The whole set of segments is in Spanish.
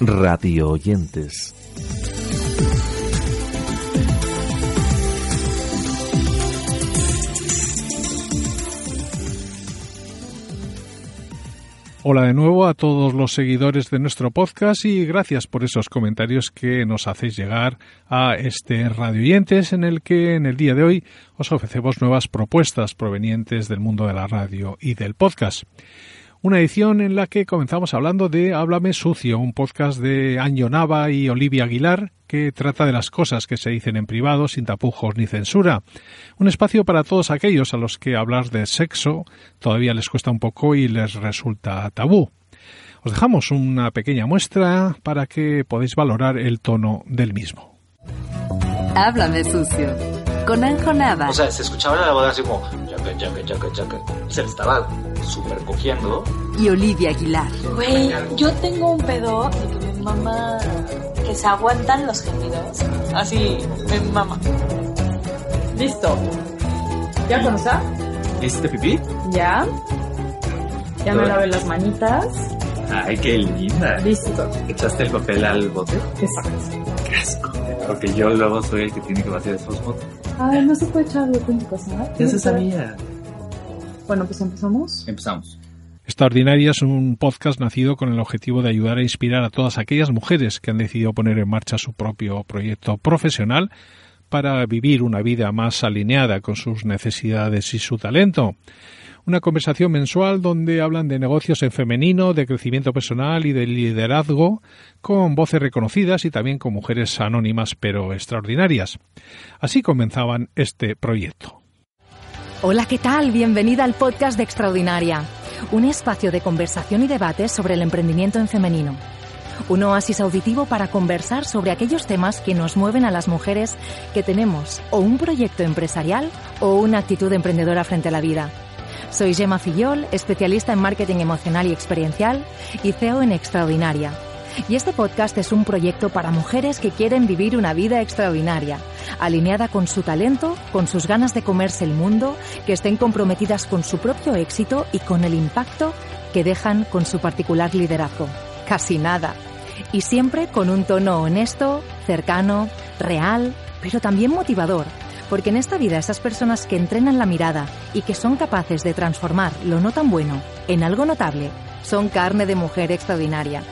Radio oyentes. Hola de nuevo a todos los seguidores de nuestro podcast y gracias por esos comentarios que nos hacéis llegar a este Radio Oyentes en el que en el día de hoy os ofrecemos nuevas propuestas provenientes del mundo de la radio y del podcast una edición en la que comenzamos hablando de Háblame Sucio, un podcast de Año Nava y Olivia Aguilar que trata de las cosas que se dicen en privado sin tapujos ni censura. Un espacio para todos aquellos a los que hablar de sexo todavía les cuesta un poco y les resulta tabú. Os dejamos una pequeña muestra para que podáis valorar el tono del mismo. Háblame sucio. Con Anjo Nava. O sea, se escuchaba la voz así como Se le estaba super cogiendo. Y Olivia Aguilar. Güey, yo tengo un pedo de que mi mamá. que se aguantan los gemidos. Así, mi mamá. Listo. ¿Ya conoces? ¿Hiciste pipí? Ya. Ya me lavé las manitas. Ay, qué linda. Listo. ¿Echaste el papel al bote? Exacto. Qué asco. Porque yo luego soy el que tiene que vaciar esos botes. Ay, no se puede echar algo en cosa, Ya se sabía. Bueno, pues empezamos. Empezamos. Extraordinaria es un podcast nacido con el objetivo de ayudar a inspirar a todas aquellas mujeres que han decidido poner en marcha su propio proyecto profesional para vivir una vida más alineada con sus necesidades y su talento. Una conversación mensual donde hablan de negocios en femenino, de crecimiento personal y de liderazgo, con voces reconocidas y también con mujeres anónimas pero extraordinarias. Así comenzaban este proyecto. Hola, ¿qué tal? Bienvenida al podcast de Extraordinaria, un espacio de conversación y debate sobre el emprendimiento en femenino. Un oasis auditivo para conversar sobre aquellos temas que nos mueven a las mujeres que tenemos o un proyecto empresarial o una actitud emprendedora frente a la vida. Soy Gemma Fillol, especialista en marketing emocional y experiencial y CEO en Extraordinaria y este podcast es un proyecto para mujeres que quieren vivir una vida extraordinaria, alineada con su talento, con sus ganas de comerse el mundo, que estén comprometidas con su propio éxito y con el impacto que dejan con su particular liderazgo. Casi nada. Y siempre con un tono honesto, cercano, real, pero también motivador. Porque en esta vida esas personas que entrenan la mirada y que son capaces de transformar lo no tan bueno en algo notable, son carne de mujer extraordinaria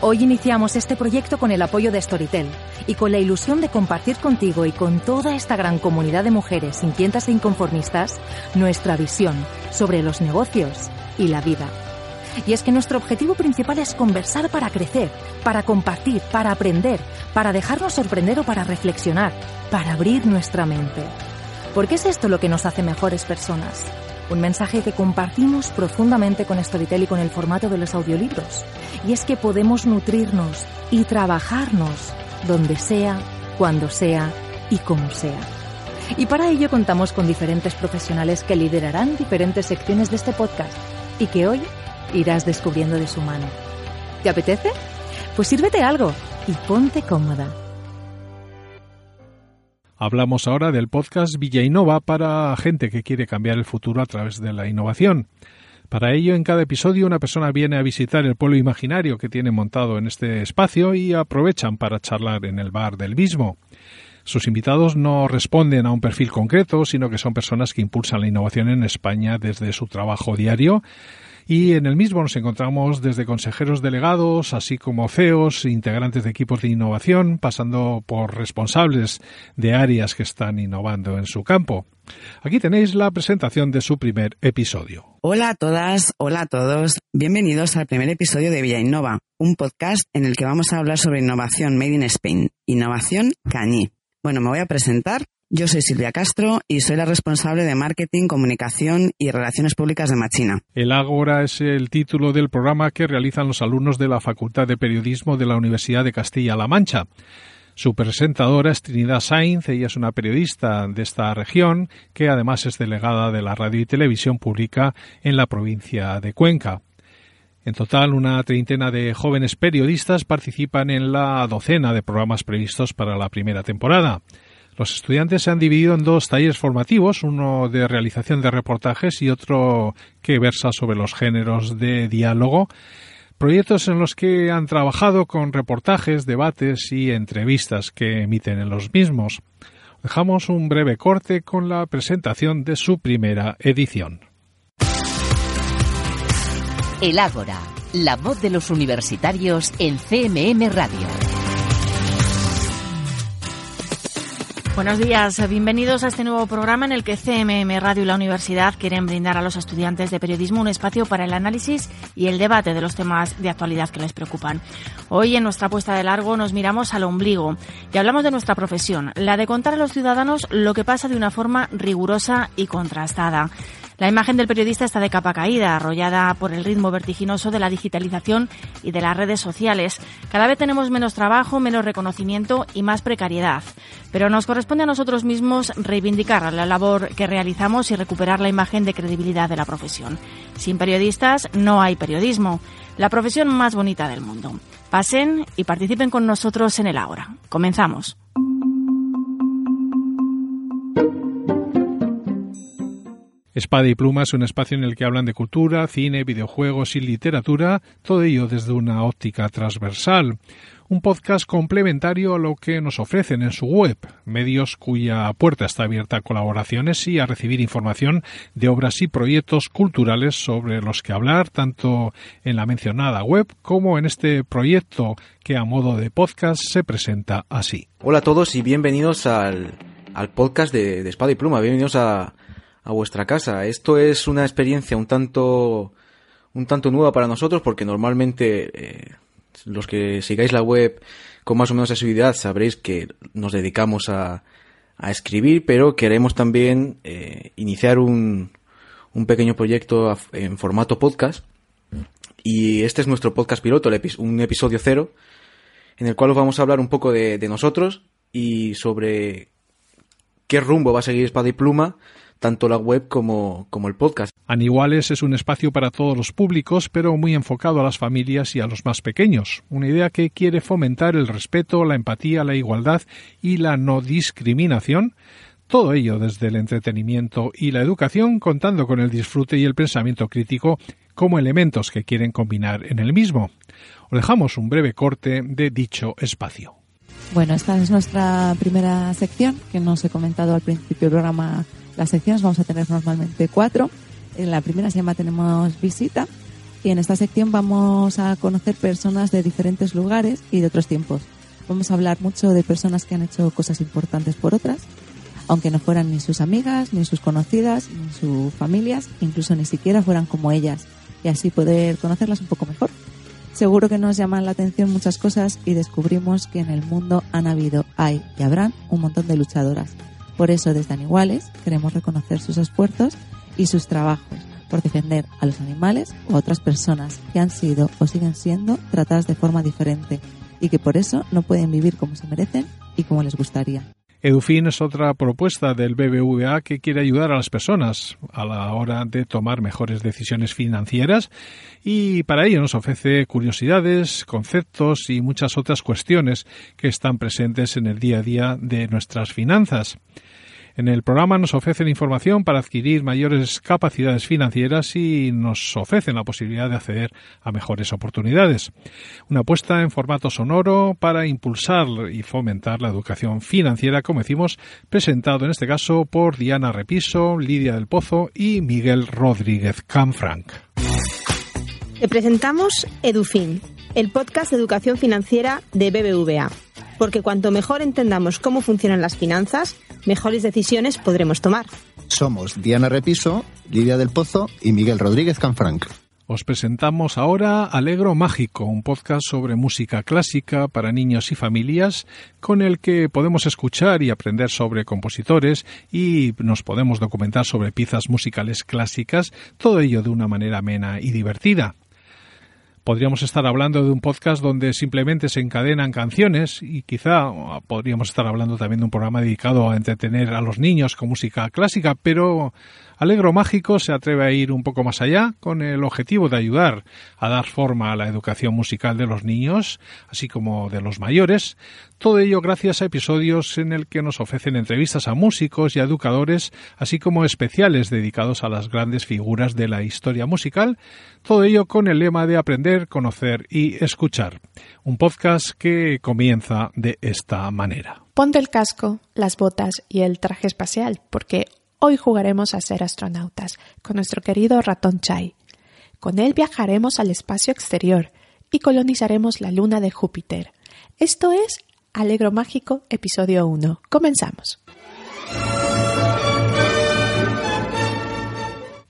Hoy iniciamos este proyecto con el apoyo de Storytel y con la ilusión de compartir contigo y con toda esta gran comunidad de mujeres inquietas e inconformistas nuestra visión sobre los negocios y la vida. Y es que nuestro objetivo principal es conversar para crecer, para compartir, para aprender, para dejarnos sorprender o para reflexionar, para abrir nuestra mente. Porque es esto lo que nos hace mejores personas un mensaje que compartimos profundamente con Storytel y con el formato de los audiolibros. Y es que podemos nutrirnos y trabajarnos donde sea, cuando sea y como sea. Y para ello contamos con diferentes profesionales que liderarán diferentes secciones de este podcast y que hoy irás descubriendo de su mano. ¿Te apetece? Pues sírvete algo y ponte cómoda. Hablamos ahora del podcast Villa Innova para gente que quiere cambiar el futuro a través de la innovación. Para ello, en cada episodio una persona viene a visitar el pueblo imaginario que tiene montado en este espacio y aprovechan para charlar en el bar del mismo. Sus invitados no responden a un perfil concreto, sino que son personas que impulsan la innovación en España desde su trabajo diario y en el mismo nos encontramos desde consejeros delegados, así como CEOs, integrantes de equipos de innovación, pasando por responsables de áreas que están innovando en su campo. Aquí tenéis la presentación de su primer episodio. Hola a todas, hola a todos. Bienvenidos al primer episodio de Villa Innova, un podcast en el que vamos a hablar sobre innovación made in Spain, innovación cañí. Bueno, me voy a presentar. Yo soy Silvia Castro y soy la responsable de marketing, comunicación y relaciones públicas de Machina. El Ágora es el título del programa que realizan los alumnos de la Facultad de Periodismo de la Universidad de Castilla-La Mancha. Su presentadora es Trinidad Sainz, ella es una periodista de esta región que además es delegada de la radio y televisión pública en la provincia de Cuenca. En total, una treintena de jóvenes periodistas participan en la docena de programas previstos para la primera temporada. Los estudiantes se han dividido en dos talleres formativos, uno de realización de reportajes y otro que versa sobre los géneros de diálogo proyectos en los que han trabajado con reportajes, debates y entrevistas que emiten en los mismos. Dejamos un breve corte con la presentación de su primera edición. El Ágora, la voz de los universitarios en CMM Radio. Buenos días, bienvenidos a este nuevo programa en el que CMM Radio y la Universidad quieren brindar a los estudiantes de periodismo un espacio para el análisis y el debate de los temas de actualidad que les preocupan. Hoy en nuestra puesta de largo nos miramos al ombligo y hablamos de nuestra profesión, la de contar a los ciudadanos lo que pasa de una forma rigurosa y contrastada. La imagen del periodista está de capa caída, arrollada por el ritmo vertiginoso de la digitalización y de las redes sociales. Cada vez tenemos menos trabajo, menos reconocimiento y más precariedad. Pero nos corresponde a nosotros mismos reivindicar la labor que realizamos y recuperar la imagen de credibilidad de la profesión. Sin periodistas no hay periodismo, la profesión más bonita del mundo. Pasen y participen con nosotros en el ahora. Comenzamos. Espada y Pluma es un espacio en el que hablan de cultura, cine, videojuegos y literatura, todo ello desde una óptica transversal. Un podcast complementario a lo que nos ofrecen en su web, medios cuya puerta está abierta a colaboraciones y a recibir información de obras y proyectos culturales sobre los que hablar, tanto en la mencionada web como en este proyecto que a modo de podcast se presenta así. Hola a todos y bienvenidos al, podcast de, de Espada y Pluma. Bienvenidos a a vuestra casa. Esto es una experiencia un tanto un tanto nueva para nosotros porque normalmente eh, los que sigáis la web con más o menos asiduidad sabréis que nos dedicamos a, a escribir, pero queremos también eh, iniciar un, un pequeño proyecto en formato podcast. Y este es nuestro podcast piloto, un episodio cero, en el cual os vamos a hablar un poco de, de nosotros y sobre qué rumbo va a seguir Espada y Pluma tanto la web como, como el podcast. Aniguales es un espacio para todos los públicos, pero muy enfocado a las familias y a los más pequeños. Una idea que quiere fomentar el respeto, la empatía, la igualdad y la no discriminación. Todo ello desde el entretenimiento y la educación, contando con el disfrute y el pensamiento crítico como elementos que quieren combinar en el mismo. Os dejamos un breve corte de dicho espacio. Bueno, esta es nuestra primera sección que nos he comentado al principio del programa las secciones vamos a tener normalmente cuatro. En la primera se llama Tenemos visita y en esta sección vamos a conocer personas de diferentes lugares y de otros tiempos. Vamos a hablar mucho de personas que han hecho cosas importantes por otras, aunque no fueran ni sus amigas, ni sus conocidas, ni sus familias, incluso ni siquiera fueran como ellas, y así poder conocerlas un poco mejor. Seguro que nos llaman la atención muchas cosas y descubrimos que en el mundo han habido, hay y habrán un montón de luchadoras por eso, desde Aniguales, queremos reconocer sus esfuerzos y sus trabajos por defender a los animales o a otras personas que han sido o siguen siendo tratadas de forma diferente y que por eso no pueden vivir como se merecen y como les gustaría. Edufin es otra propuesta del BBVA que quiere ayudar a las personas a la hora de tomar mejores decisiones financieras y para ello nos ofrece curiosidades, conceptos y muchas otras cuestiones que están presentes en el día a día de nuestras finanzas. En el programa nos ofrecen información para adquirir mayores capacidades financieras y nos ofrecen la posibilidad de acceder a mejores oportunidades. Una apuesta en formato sonoro para impulsar y fomentar la educación financiera, como decimos, presentado en este caso por Diana Repiso, Lidia del Pozo y Miguel Rodríguez Canfranc. Te presentamos Edufin, el podcast de educación financiera de BBVA porque cuanto mejor entendamos cómo funcionan las finanzas, mejores decisiones podremos tomar. Somos Diana Repiso, Lidia del Pozo y Miguel Rodríguez Canfranc. Os presentamos ahora Alegro Mágico, un podcast sobre música clásica para niños y familias, con el que podemos escuchar y aprender sobre compositores y nos podemos documentar sobre piezas musicales clásicas, todo ello de una manera amena y divertida. Podríamos estar hablando de un podcast donde simplemente se encadenan canciones y quizá podríamos estar hablando también de un programa dedicado a entretener a los niños con música clásica, pero Alegro Mágico se atreve a ir un poco más allá con el objetivo de ayudar a dar forma a la educación musical de los niños, así como de los mayores, todo ello gracias a episodios en el que nos ofrecen entrevistas a músicos y a educadores, así como especiales dedicados a las grandes figuras de la historia musical, todo ello con el lema de aprender, conocer y escuchar. Un podcast que comienza de esta manera. Ponte el casco, las botas y el traje espacial, porque Hoy jugaremos a ser astronautas con nuestro querido ratón Chai. Con él viajaremos al espacio exterior y colonizaremos la luna de Júpiter. Esto es Alegro Mágico, episodio 1. Comenzamos.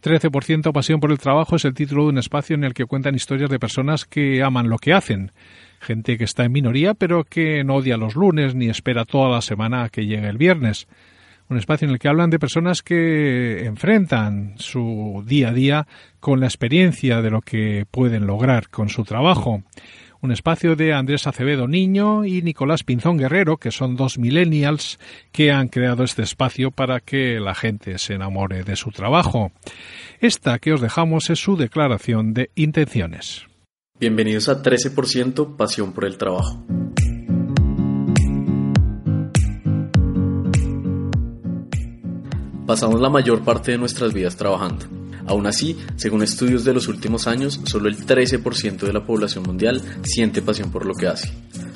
13% Pasión por el Trabajo es el título de un espacio en el que cuentan historias de personas que aman lo que hacen. Gente que está en minoría pero que no odia los lunes ni espera toda la semana a que llegue el viernes un espacio en el que hablan de personas que enfrentan su día a día con la experiencia de lo que pueden lograr con su trabajo. Un espacio de Andrés Acevedo Niño y Nicolás Pinzón Guerrero, que son dos millennials que han creado este espacio para que la gente se enamore de su trabajo. Esta que os dejamos es su declaración de intenciones. Bienvenidos a 13% Pasión por el Trabajo. Pasamos la mayor parte de nuestras vidas trabajando. Aún así, según estudios de los últimos años, solo el 13% de la población mundial siente pasión por lo que hace.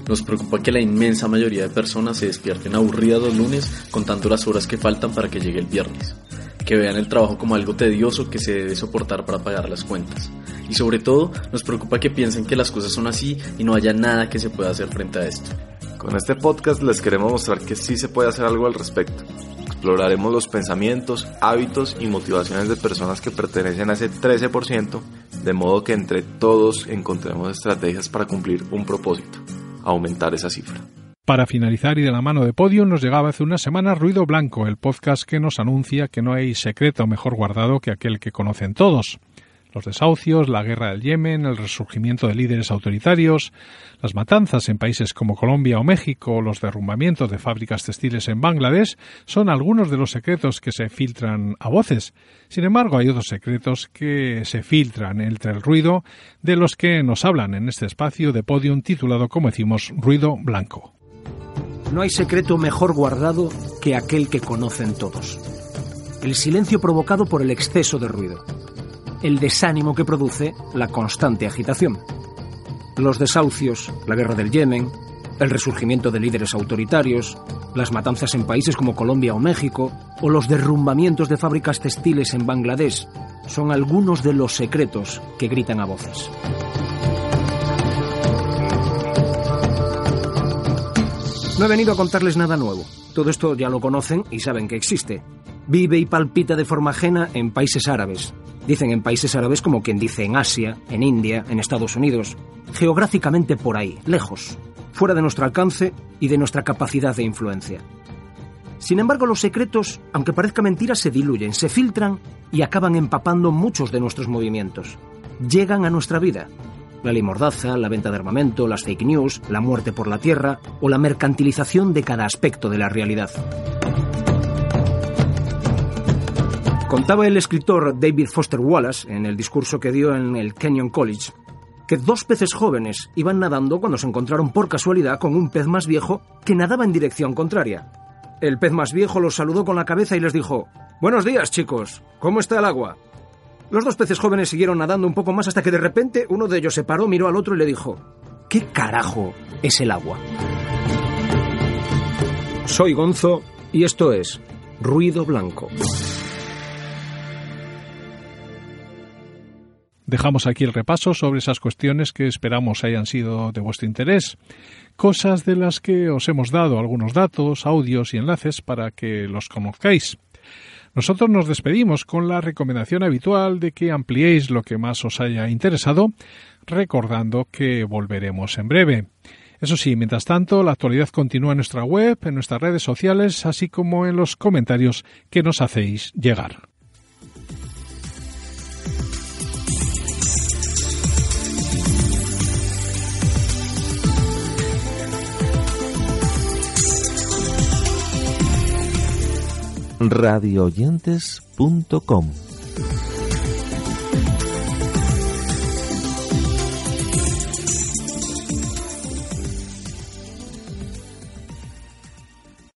Nos preocupa que la inmensa mayoría de personas se despierten aburridas los lunes contando las horas que faltan para que llegue el viernes, que vean el trabajo como algo tedioso que se debe soportar para pagar las cuentas. Y sobre todo, nos preocupa que piensen que las cosas son así y no haya nada que se pueda hacer frente a esto. Con este podcast les queremos mostrar que sí se puede hacer algo al respecto exploraremos los pensamientos, hábitos y motivaciones de personas que pertenecen a ese 13%, de modo que entre todos encontremos estrategias para cumplir un propósito, aumentar esa cifra. Para finalizar y de la mano de podio nos llegaba hace una semana Ruido Blanco, el podcast que nos anuncia que no hay secreto mejor guardado que aquel que conocen todos los desahucios, la guerra del Yemen, el resurgimiento de líderes autoritarios, las matanzas en países como Colombia o México, los derrumbamientos de fábricas textiles en Bangladesh, son algunos de los secretos que se filtran a voces. Sin embargo, hay otros secretos que se filtran entre el ruido de los que nos hablan en este espacio de podium titulado, como decimos, Ruido Blanco. No hay secreto mejor guardado que aquel que conocen todos. El silencio provocado por el exceso de ruido el desánimo que produce la constante agitación. Los desahucios, la guerra del Yemen, el resurgimiento de líderes autoritarios, las matanzas en países como Colombia o México, o los derrumbamientos de fábricas textiles en Bangladesh, son algunos de los secretos que gritan a voces. No he venido a contarles nada nuevo. Todo esto ya lo conocen y saben que existe. Vive y palpita de forma ajena en países árabes, Dicen en países árabes como quien dice en Asia, en India, en Estados Unidos. Geográficamente por ahí, lejos, fuera de nuestro alcance y de nuestra capacidad de influencia. Sin embargo, los secretos, aunque parezca mentira, se diluyen, se filtran y acaban empapando muchos de nuestros movimientos. Llegan a nuestra vida. La limordaza, la venta de armamento, las fake news, la muerte por la tierra o la mercantilización de cada aspecto de la realidad. Contaba el escritor David Foster Wallace, en el discurso que dio en el Kenyon College, que dos peces jóvenes iban nadando cuando se encontraron por casualidad con un pez más viejo que nadaba en dirección contraria. El pez más viejo los saludó con la cabeza y les dijo, Buenos días, chicos, ¿cómo está el agua? Los dos peces jóvenes siguieron nadando un poco más hasta que de repente uno de ellos se paró, miró al otro y le dijo, ¿qué carajo es el agua? Soy Gonzo y esto es Ruido Blanco. Dejamos aquí el repaso sobre esas cuestiones que esperamos hayan sido de vuestro interés, cosas de las que os hemos dado algunos datos, audios y enlaces para que los conozcáis. Nosotros nos despedimos con la recomendación habitual de que ampliéis lo que más os haya interesado, recordando que volveremos en breve. Eso sí, mientras tanto, la actualidad continúa en nuestra web, en nuestras redes sociales, así como en los comentarios que nos hacéis llegar. radioyentes.com